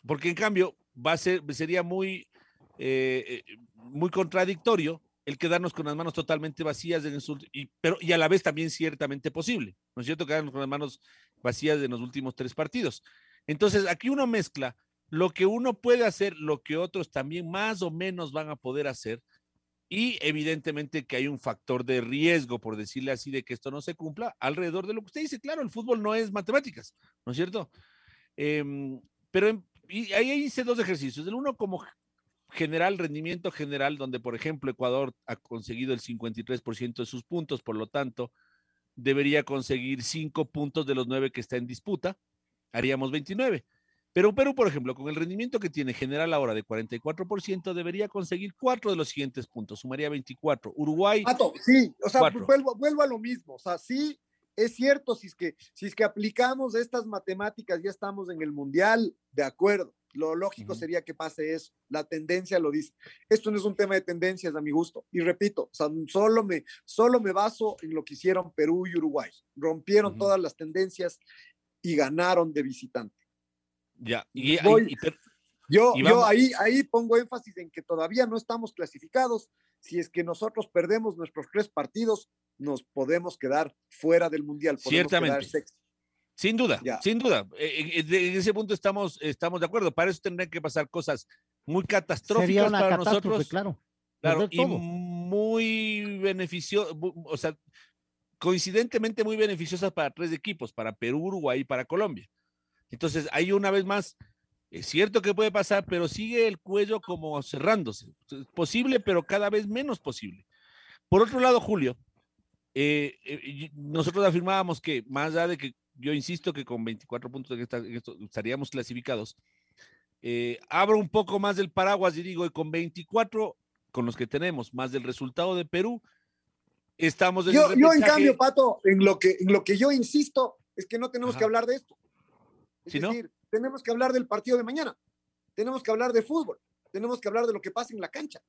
Porque en cambio, sería muy, eh, muy contradictorio el quedarnos con las manos totalmente vacías en sur- y, pero, y a la vez también ciertamente posible, ¿no es cierto? Quedarnos con las manos vacías en los últimos tres partidos. Entonces, aquí uno mezcla lo que uno puede hacer, lo que otros también más o menos van a poder hacer, y evidentemente que hay un factor de riesgo, por decirle así, de que esto no se cumpla alrededor de lo que usted dice. Claro, el fútbol no es matemáticas, ¿no es cierto? Em, pero ahí hice dos ejercicios. El uno como general, rendimiento general, donde, por ejemplo, Ecuador ha conseguido el 53% de sus puntos, por lo tanto, debería conseguir cinco puntos de los nueve que está en disputa, haríamos 29. Pero Perú, por ejemplo, con el rendimiento que tiene general ahora de 44%, debería conseguir cuatro de los siguientes puntos, sumaría 24. Uruguay, Pato, sí, o sea, vuelvo, vuelvo a lo mismo, o sea, sí, es cierto, si es, que, si es que aplicamos estas matemáticas, ya estamos en el mundial, de acuerdo, lo lógico sería que pase eso, la tendencia lo dice. Esto no es un tema de tendencias a mi gusto, y repito, o sea, solo me, solo me baso en lo que hicieron Perú y Uruguay, rompieron todas las tendencias y ganaron de visitante. Ya, y, Voy- y- y Per- Yo, Y yo ahí, ahí pongo énfasis en que todavía no estamos clasificados. Si es que nosotros perdemos nuestros tres partidos, nos podemos quedar fuera del mundial. podemos Ciertamente. Sin duda, Ya. sin duda. Eh, En, en- en ese punto estamos, estamos de acuerdo. Para eso tendrían que pasar cosas muy catastróficas Sería una para nosotros. claro. Claro, y muy beneficioso, o sea, coincidentemente muy beneficiosas para tres equipos, para Perú, Uruguay y para Colombia. Entonces, ahí una vez más, es cierto que puede pasar, pero sigue el cuello como cerrándose. Es posible, pero cada vez menos posible. Por otro lado, Julio, eh, eh, nosotros afirmábamos que más allá de que yo insisto que con 24 puntos en, esta- en esto estaríamos clasificados, eh, abro un poco más del paraguas y digo, y con 24, con los que tenemos, más del resultado de Perú, estamos en Yo, en cambio, Pato, en lo, que, en lo que yo insisto es que no tenemos Ajá. que hablar de esto. Es decir, tenemos que hablar del partido de mañana. Tenemos que hablar de fútbol. Tenemos que hablar de lo que pasa en la cancha.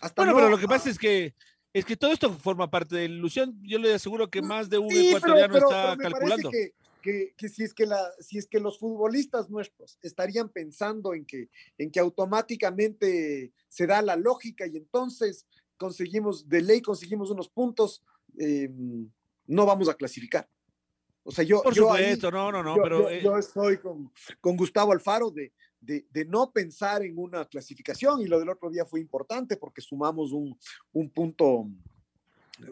Hasta Bueno, no- pero lo que pasa es que es que todo esto forma parte de la ilusión. Yo le aseguro que más de un Sí, ecuatoriano pero- está pero me calculando. Que, que- que si, es que la, si es que los futbolistas nuestros estarían pensando en que, en que automáticamente se da la lógica y entonces conseguimos, de ley conseguimos unos puntos, eh, no vamos a clasificar. O sea, yo, Por yo ahí- supuesto, no, no, no, yo, pero yo- eh, yo estoy con, con Gustavo Alfaro de, de, de no pensar en una clasificación y lo del otro día fue importante porque sumamos un, un punto,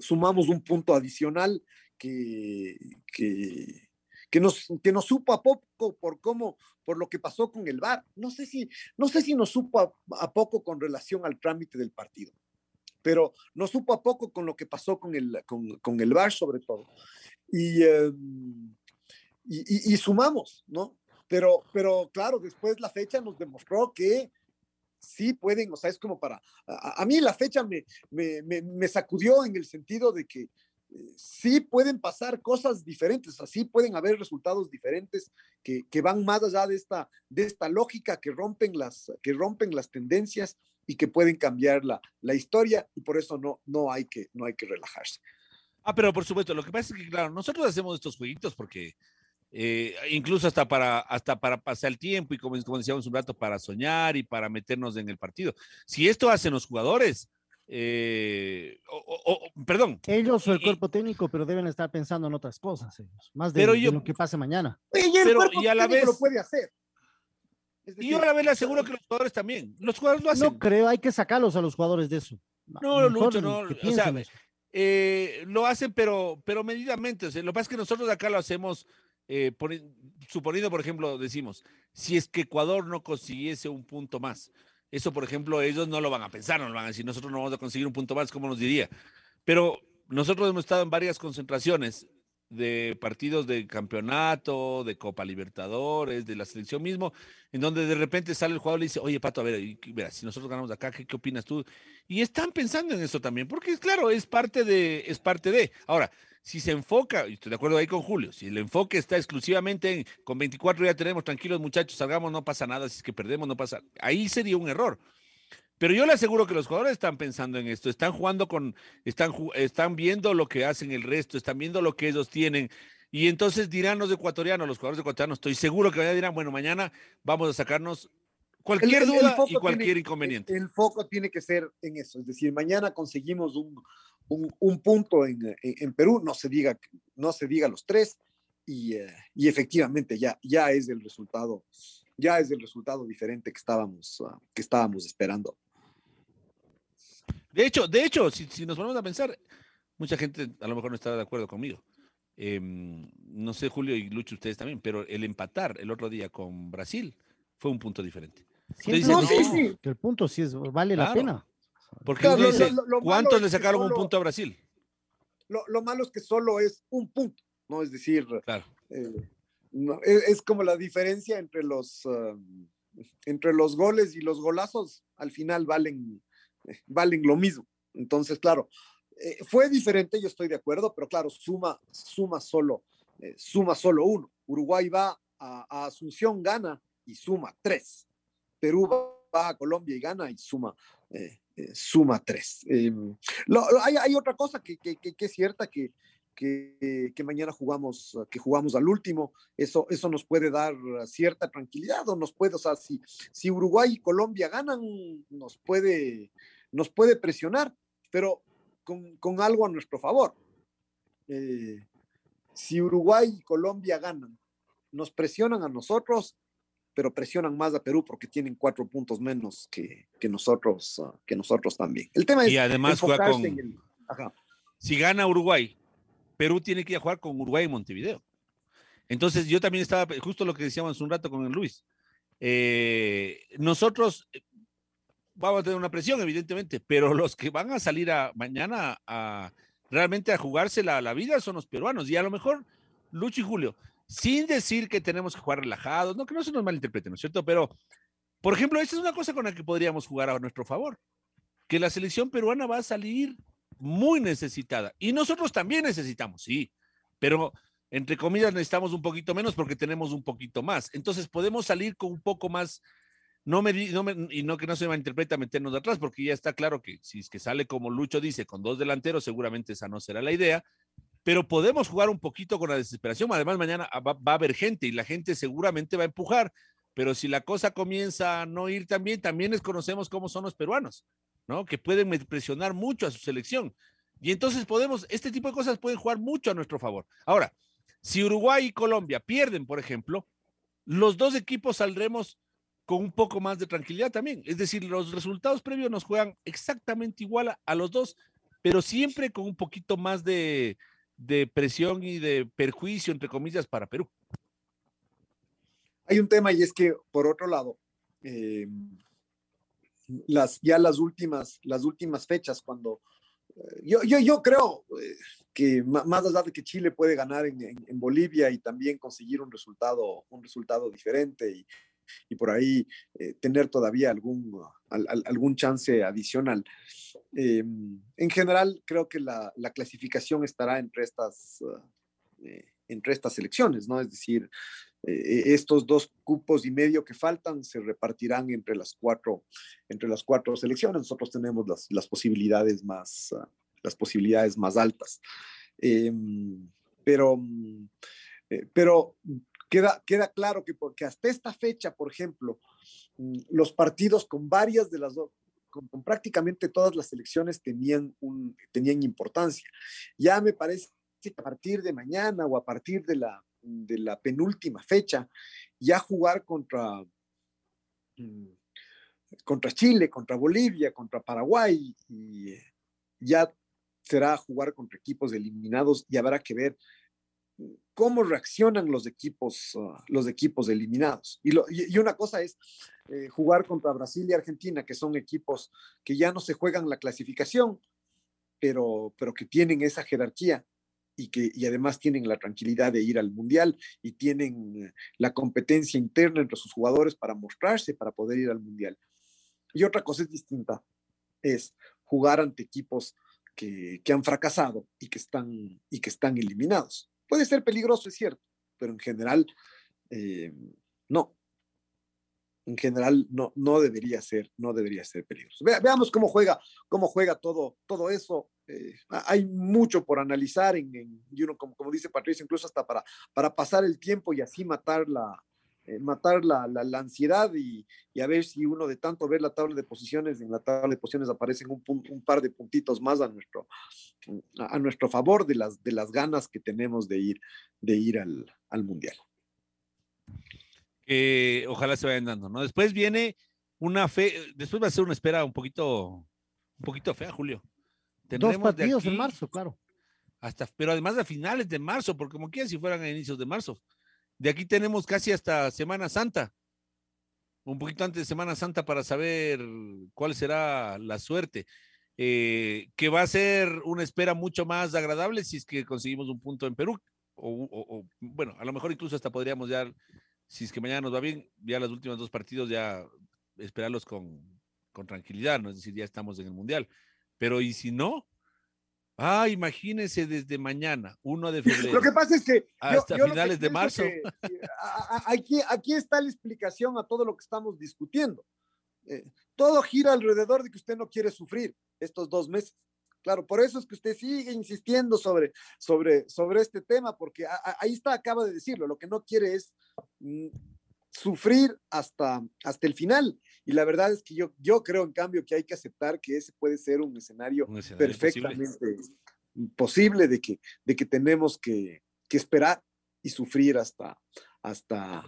sumamos un punto adicional que, que, que, nos, que nos supo a poco por cómo, por lo que pasó con el VAR. No sé si, no sé si nos supo a, a poco con relación al trámite del partido, pero nos supo a poco con lo que pasó con el, con, con el VAR sobre todo. Y, eh, y, y, y, sumamos, ¿no? Pero, pero claro, después la fecha nos demostró que sí pueden, o sea, es como para, a, a mí la fecha me, me, me, me, sacudió en el sentido de que eh, sí pueden pasar cosas diferentes, así pueden haber resultados diferentes que, que, van más allá de esta, de esta lógica que rompen, las, que rompen las tendencias y que pueden cambiar la, la historia y por eso no, no, hay que, no hay que relajarse. Ah, pero por supuesto, lo que pasa es que, claro, nosotros hacemos estos jueguitos porque eh, incluso hasta para, hasta para pasar el tiempo y como, como, decíamos un rato, para soñar y para meternos en el partido. Si esto hacen los jugadores, eh, o, o, perdón. Ellos o el cuerpo técnico, pero deben estar pensando en otras cosas, ellos, más de, de lo que pase mañana. Y, el pero, cuerpo y a la vez lo puede hacer. Es decir, y yo a la vez le aseguro que los jugadores también. Los jugadores lo hacen. No creo, hay que sacarlos a los jugadores de eso. No, Lucho, no. O sea, eh, lo hacen, pero, pero medidamente. O sea, lo que pasa es que nosotros acá lo hacemos eh, suponiendo, por ejemplo, decimos, si es que Ecuador no consiguiese un punto más, eso, por ejemplo, ellos no lo van a pensar, no lo van a decir, nosotros no vamos a conseguir un punto más, ¿cómo nos diría? Pero nosotros hemos estado en varias concentraciones de partidos de campeonato, de Copa Libertadores, de la selección mismo, en donde de repente sale el jugador y le dice, oye, Pato, a ver, mira, si nosotros ganamos acá, ¿qué, ¿qué, opinas tú? Y están pensando en eso también, porque claro, es parte de, es parte de. Ahora, si se enfoca, y estoy de acuerdo ahí con Julio, si el enfoque está exclusivamente en con 24 ya tenemos tranquilos muchachos, salgamos, no pasa nada, si es que perdemos, no pasa, ahí sería un error. Pero yo le aseguro que los jugadores están pensando en esto, están jugando con, están, están viendo lo que hacen el resto, están viendo lo que ellos tienen. Y entonces dirán los ecuatorianos, los jugadores ecuatorianos, estoy seguro que dirán, bueno, mañana vamos a sacarnos cualquier el, duda el y cualquier tiene, inconveniente. El, el, foco tiene que ser en eso, es decir, mañana conseguimos un, un, un punto en, en, en, Perú, no se diga, no se diga los tres, y, eh, y, efectivamente ya, ya es el resultado, ya es el resultado diferente que estábamos, uh, que estábamos esperando. De hecho, de hecho, si, si, nos ponemos a pensar, mucha gente a lo mejor no estará de acuerdo conmigo. Eh, no sé, Julio y Lucho, ustedes también, pero el empatar el otro día con Brasil fue un punto diferente. Dice, no, sí, sí. Que el punto sí es, vale claro. la pena. Porque claro, dice, lo, lo, lo ¿cuántos le sacaron solo, un punto a Brasil? Lo, malo es que solo es un punto, ¿no? Es decir, claro. eh, no, es, es, como la diferencia entre los, uh, entre los goles y los golazos, al final valen, valen lo mismo. Entonces, claro, eh, fue diferente, yo estoy de acuerdo, pero claro, suma, suma solo, eh, suma solo uno. Uruguay va a, a, Asunción, gana y suma tres. Perú va a Colombia y gana y suma, eh, suma tres. Lo, hay, hay, otra cosa que, que, que, que es cierta, que, que, que, mañana jugamos, que jugamos al último, eso, eso nos puede dar cierta tranquilidad o nos puede, o sea, si, si Uruguay y Colombia ganan, nos puede, nos puede presionar, pero con, con algo a nuestro favor. Eh, si Uruguay y Colombia ganan, nos presionan a nosotros, pero presionan más a Perú porque tienen cuatro puntos menos que, que nosotros, uh, que nosotros también. El tema es y además juega con, el, si gana Uruguay, Perú tiene que ir a jugar con Uruguay y Montevideo. Entonces yo también estaba, justo lo que decíamos un rato con el Luis, eh, nosotros vamos a tener una presión, evidentemente, pero los que van a salir a, mañana a realmente a jugarse la, la, vida son los peruanos. Y a lo mejor, Lucho y Julio, sin decir que tenemos que jugar relajados, no que no se nos malinterpreten, ¿no es cierto? Pero, por ejemplo, esta es una cosa con la que podríamos jugar a nuestro favor, que la selección peruana va a salir muy necesitada. Y nosotros también necesitamos, sí, pero entre comillas necesitamos un poquito menos porque tenemos un poquito más. Entonces podemos salir con un poco más no me, no me, y no que no se malinterpreta meternos de atrás, porque ya está claro que si es que sale como Lucho dice, con dos delanteros, seguramente esa no será la idea, pero podemos jugar un poquito con la desesperación. Además, mañana va, va, a haber gente y la gente seguramente va a empujar, pero si la cosa comienza a no ir tan también les conocemos cómo son los peruanos, ¿no? Que pueden presionar mucho a su selección. Y entonces podemos, este tipo de cosas pueden jugar mucho a nuestro favor. Ahora, si Uruguay y Colombia pierden, por ejemplo, los dos equipos saldremos con un poco más de tranquilidad también. Es decir, los resultados previos nos juegan exactamente igual a, los dos, pero siempre con un poquito más de, de, presión y de perjuicio, entre comillas, para Perú. Hay un tema y es que, por otro lado, eh, las, ya las últimas, las últimas fechas, cuando eh, yo, yo, yo creo eh, que más allá de que Chile puede ganar en, Bolivia y también conseguir un resultado, un resultado diferente y por ahí eh, tener todavía algún, al, al, algún chance adicional. Eh, en general, creo que la, la, clasificación estará entre estas, uh, eh, entre estas elecciones, ¿no? Es decir, estos dos cupos y medio que faltan se repartirán entre las cuatro, entre las cuatro selecciones. Nosotros tenemos las, las posibilidades más, uh, las posibilidades más altas. pero Eh, pero queda, queda claro que porque hasta esta fecha, por ejemplo, mm, los partidos con varias de las dos, con, prácticamente todas las elecciones tenían, tenían importancia. Ya me parece que a partir de mañana o a partir de la, de la penúltima fecha, ya jugar contra, mm, contra Chile, contra Bolivia, contra Paraguay, y eh, ya será jugar contra equipos eliminados y habrá que ver cómo reaccionan los equipos, uh, los equipos eliminados. Y, una cosa es eh, jugar contra Brasil y Argentina, que son equipos que ya no se juegan la clasificación, pero, pero que tienen esa jerarquía y que además tienen la tranquilidad de ir al mundial y tienen eh, la competencia interna entre sus jugadores para mostrarse, para poder ir al mundial. Y otra cosa es distinta, es jugar ante equipos que, que han fracasado y que, están, y que están eliminados. Puede ser peligroso, es cierto, pero en general eh, no. En general no, no debería ser, no debería ser peligroso. Ve, veamos cómo juega, cómo juega todo, todo eso. Eh, hay mucho por analizar en, en y uno, como, como, dice Patricio, incluso hasta para, para pasar el tiempo y así matar la, eh, matar la, la, la ansiedad y, y, a ver si uno de tanto ver la tabla de posiciones, en la tabla de posiciones aparecen un, un par de puntitos más a nuestro, a, nuestro favor de las, de las ganas que tenemos de ir, de ir al, al Mundial. Eh, ojalá se vayan dando, ¿no? Después viene una fe, después va a ser una espera un poquito, un poquito fea, Julio. Tendremos Dos partidos aquí, en marzo, claro. Hasta, pero además a finales de marzo, porque como quieran si fueran a inicios de marzo. De aquí tenemos casi hasta Semana Santa, un poquito antes de Semana Santa para saber cuál será la suerte. Eh, que va a ser una espera mucho más agradable si es que conseguimos un punto en Perú. O, bueno, a lo mejor incluso hasta podríamos ya, si es que mañana nos va bien, ya los últimos dos partidos ya esperarlos con, con tranquilidad, ¿no? Es decir, ya estamos en el Mundial. Pero ¿y si no? Ah, imagínense desde mañana, 1 de febrero. Lo que pasa es que hasta yo, yo finales de marzo. Que, aquí, aquí está la explicación a todo lo que estamos discutiendo. Eh, todo gira alrededor de que usted no quiere sufrir estos dos meses. Claro, por eso es que usted sigue insistiendo sobre, sobre, sobre este tema, porque a, a, ahí está, acaba de decirlo, lo que no quiere es mm, sufrir hasta, hasta el final. Y la verdad es que yo, yo creo, en cambio, que hay que aceptar que ese puede ser un escenario, un escenario perfectamente posible. posible, de, que, de que tenemos que, que esperar y sufrir hasta, hasta,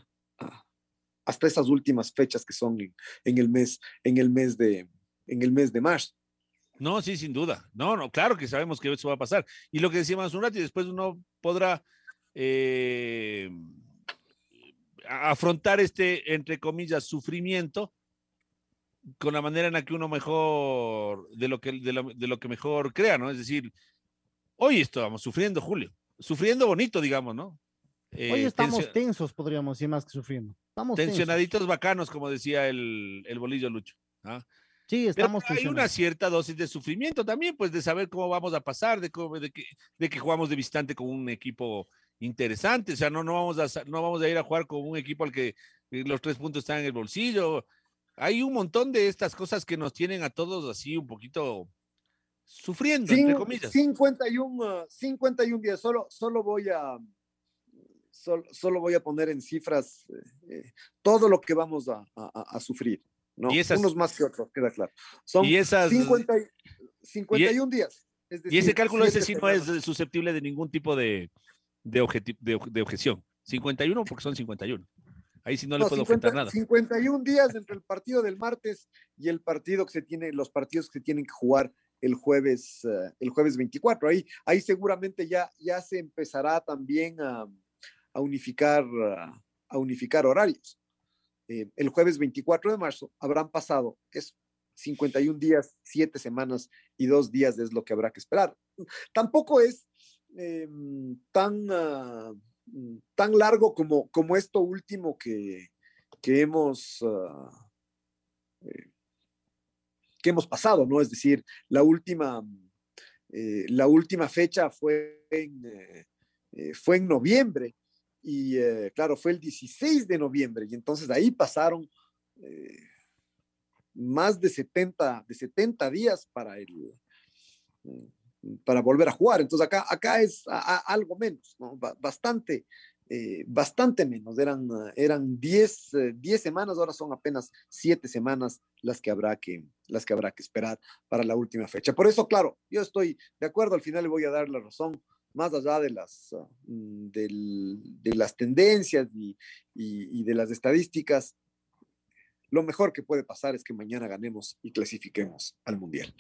hasta esas últimas fechas que son en, en, el mes, en, el mes de, en el mes de marzo. No, sí, sin duda. No, no, claro que sabemos que eso va a pasar. Y lo que decíamos un rato, y después uno podrá eh, afrontar este, entre comillas, sufrimiento con la manera en la que uno mejor, de lo que, de lo, de lo que mejor crea, ¿no? Es decir, hoy estamos sufriendo, Julio, sufriendo bonito, digamos, ¿no? Eh, hoy estamos tenso tensos, podríamos decir, más que sufriendo. Estamos tensionaditos tensos. bacanos, como decía el, el bolillo Lucho. ¿ah? Sí, estamos Pero hay una cierta dosis de sufrimiento también, pues de saber cómo vamos a pasar, de, cómo, de, que, de que jugamos de visitante con un equipo interesante, o sea, no, no, vamos a, no vamos a ir a jugar con un equipo al que eh, los tres puntos están en el bolsillo. Hay un montón de estas cosas que nos tienen a todos así un poquito sufriendo, Cin entre comillas. 51, uh, 51 días, solo, solo voy a solo, solo voy a poner en cifras eh, todo lo que vamos a, a, a sufrir. ¿no? Y esas, Unos más que otros, queda claro. Son y esas, 50, 51 y, días. Es decir, y ese cálculo ese sí no es susceptible de ningún tipo de, de, de, de, objeción. 51 porque son 51. Ahí sí no, no le puedo 50, objetar nada. 51 días entre el partido del martes y el partido que se tiene, los partidos que se tienen que jugar el jueves, uh, el jueves 24. Ahí, ahí seguramente ya, ya se empezará también a, a unificar, a unificar horarios. Eh, el jueves 24 de marzo habrán pasado eso, 51 días, 7 semanas y 2 días es lo que habrá que esperar. Tampoco es eh, tan, uh, tan largo como, como esto último que, que hemos... Uh, eh, que hemos pasado, ¿no? Es decir, la última, eh, la última fecha fue en, eh, fue en noviembre y claro, fue el 16 de noviembre y entonces ahí pasaron más de 70, de 70 días para el para volver a jugar. Entonces acá, acá es algo menos, ¿no? bastante, eh, bastante menos, eran, eran 10, 10 semanas, ahora son apenas 7 semanas las que, habrá que, las que habrá que esperar para la última fecha. Por eso, claro, yo estoy de acuerdo, al final le voy a dar la razón, más allá de las, mm, del, de las tendencias y de las estadísticas, lo mejor que puede pasar es que mañana ganemos y clasifiquemos al Mundial.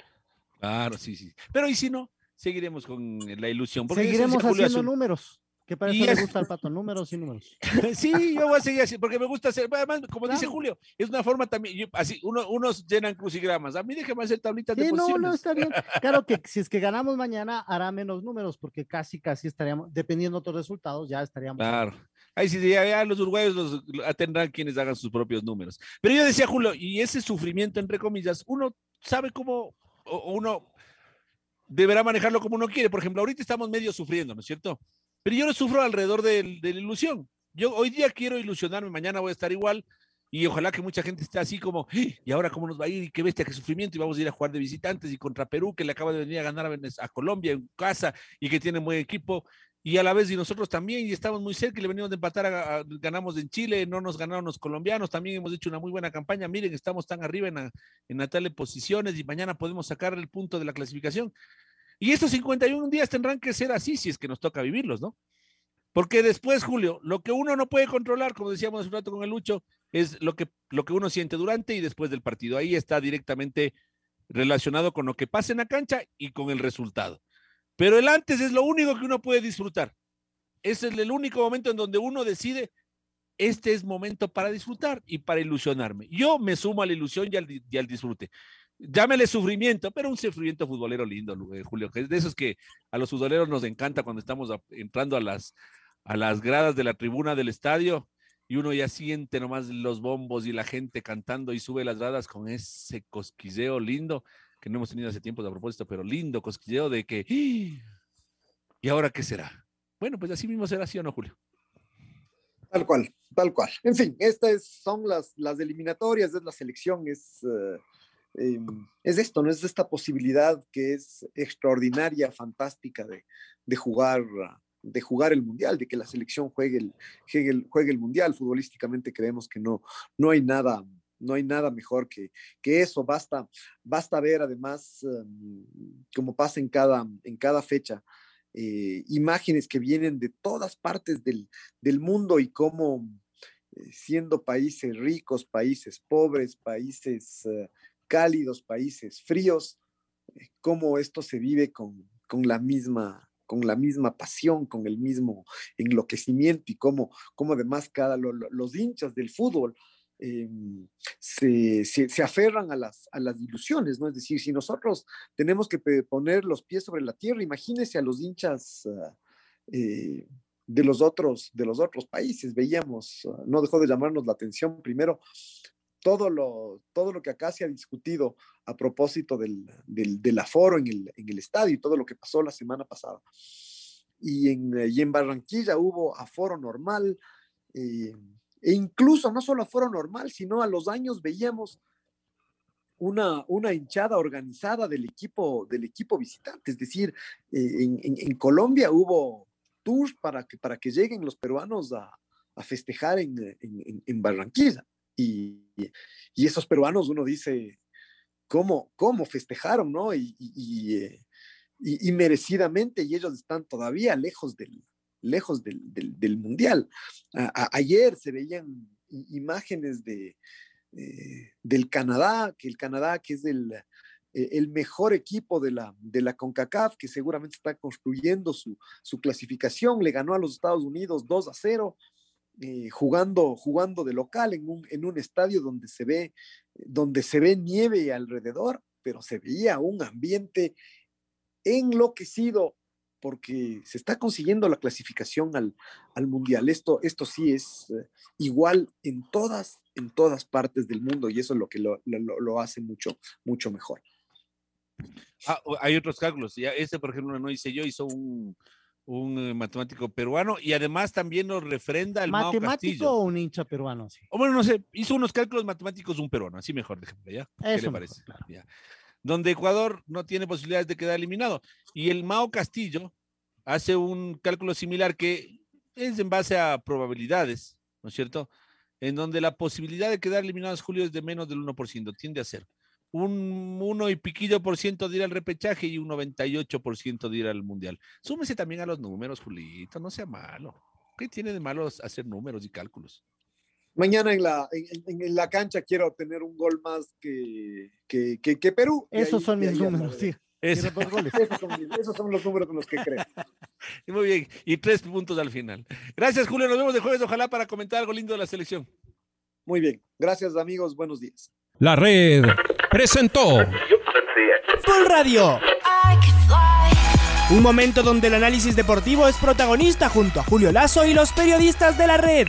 Claro, sí, sí. Pero ¿y si no? Seguiremos con la ilusión. porque Seguiremos haciendo números. Que para eso le es- gusta al pato, números y números. Sí, yo voy a seguir así, porque me gusta hacer, además, como dice. Julio, es una forma también, yo- así, uno- unos llenan crucigramas, a mí déjame hacer tablitas de Sí, no, posiciones. no, está bien. Claro que si es que ganamos mañana, hará menos números, porque casi, casi estaríamos, dependiendo de otros resultados, ya estaríamos. Claro. Ahí sí, ya, ya los uruguayos los tendrán quienes hagan sus propios números. Pero yo decía, Julio, y ese sufrimiento, entre comillas, uno sabe cómo, uno deberá manejarlo como uno quiere. Por ejemplo, ahorita estamos medio sufriendo, ¿no es cierto? Pero yo no sufro alrededor del- de, la ilusión. Yo hoy día quiero ilusionarme, mañana voy a estar igual. Y ojalá que mucha gente esté así como, "¡Ah! ¿y ahora cómo nos va a ir? Y qué bestia, qué sufrimiento. Y vamos a ir a jugar de visitantes y contra Perú, que le acaba de venir a ganar a, a Colombia en casa y que tiene buen equipo y a la vez y nosotros también, y estamos muy cerca y le venimos de empatar, a- a- ganamos en Chile, no nos ganaron los colombianos, también hemos hecho una muy buena campaña, miren, estamos tan arriba en, la- en tales posiciones y mañana podemos sacar el punto de la clasificación. Y estos 51 días tendrán que ser así si es que nos toca vivirlos, ¿no? Porque después, Julio, lo que uno no puede controlar, como decíamos hace un rato con el Lucho, es lo que, lo que uno siente durante y después del partido. Ahí está directamente relacionado con lo que pasa en la cancha y con el resultado. Pero el antes es lo único que uno puede disfrutar. Ese es el único momento en donde uno decide, este es momento para disfrutar y para ilusionarme. Yo me sumo a la ilusión y al, disfrute. Llámele sufrimiento, pero un sufrimiento futbolero lindo, eh, Julio, que es de esos que a los futboleros nos encanta cuando estamos entrando a las, a las gradas de la tribuna del estadio y uno ya siente nomás los bombos y la gente cantando y sube las gradas con ese cosquilleo lindo que no hemos tenido hace tiempo a propósito, pero lindo cosquilleo de que, "¡Ah! ¿y ahora qué será? Bueno, pues así mismo será, ¿sí o no, Julio? Tal cual, tal cual. En fin, estas son las, las eliminatorias, es la selección, es, eh, eh, es esto, ¿no? Es esta posibilidad que es extraordinaria, fantástica de, de jugar de jugar el mundial, de que la selección juegue el, juegue el, juegue el mundial. Futbolísticamente creemos que no, no hay nada, no hay nada mejor que, que eso. Basta, basta ver además, um, como pasa en cada, en cada fecha, eh, imágenes que vienen de todas partes del, del mundo y cómo eh, siendo países ricos, países pobres, países uh, cálidos, países fríos, eh, cómo esto se vive con, con la misma con la misma pasión, con el mismo enloquecimiento y cómo, cómo además cada lo, los hinchas del fútbol eh, se, se, aferran a las, a las ilusiones, ¿no? Es decir, si nosotros tenemos que poner los pies sobre la tierra, imagínense a los hinchas uh, eh, de, los otros, de los otros países. Veíamos, uh, no dejó de llamarnos la atención primero todo lo, todo lo que acá se ha discutido a propósito del, del, del aforo en el, en el, estadio y todo lo que pasó la semana pasada. Y en, y en Barranquilla hubo aforo normal, eh, e incluso no solo aforo normal, sino a los años veíamos una, una hinchada organizada del equipo, del equipo visitante. Es decir, eh, en, Colombia hubo tours para que, para que lleguen los peruanos a, festejar en, en Barranquilla. Y, y, esos peruanos, uno dice, ¿cómo, cómo festejaron, no? Y, y, y, merecidamente, y ellos están todavía lejos del, lejos del, del, mundial. Ayer se veían imágenes de, eh, del Canadá, que el Canadá, que es el, eh, el mejor equipo de la, de la CONCACAF, que seguramente está construyendo su, su clasificación, le ganó a los Estados Unidos 2 a 0 eh, jugando, jugando de local en un, en un estadio donde se, ve, donde se ve nieve alrededor, pero se veía un ambiente enloquecido porque se está consiguiendo la clasificación al, al mundial. Esto, esto sí es eh, igual en todas, en todas partes del mundo y eso es lo que lo, lo, lo hace mucho, mucho mejor. Ah, hay otros cálculos. Ya este, por ejemplo, no hice yo, hizo un, un eh, matemático peruano y además también nos refrenda el ¿Matemático Mao Castillo. o un hincha peruano? Sí. O bueno, no sé, hizo unos cálculos matemáticos un peruano, así mejor, déjame, ¿ya? ¿Qué Eso le mejor, parece? claro. Ya. Donde Ecuador no tiene posibilidades de quedar eliminado. Y el Mao Castillo hace un cálculo similar que es en base a probabilidades, ¿no es cierto? En donde la posibilidad de quedar eliminados Julio es de menos del 1%, tiende a ser un 1 y piquillo por ciento de ir al repechaje y un 98 por ciento de ir al mundial. Súmese también a los números, Julito, no sea malo. ¿Qué tiene de malo hacer números y cálculos? Mañana en la, en, en la cancha quiero tener un gol más que, que, que, que Perú. Esos ahí- son mis números, sí. Es- Tiene dos goles. Esos son, esos son los números con los que creo. Muy bien, y tres puntos al final. Gracias, Julio. Nos vemos de jueves, ojalá para comentar algo lindo de la selección. Muy bien. Gracias, amigos. Buenos días. La red presentó Full Radio. Un momento donde el análisis deportivo es protagonista junto a Julio Lazo y los periodistas de la red.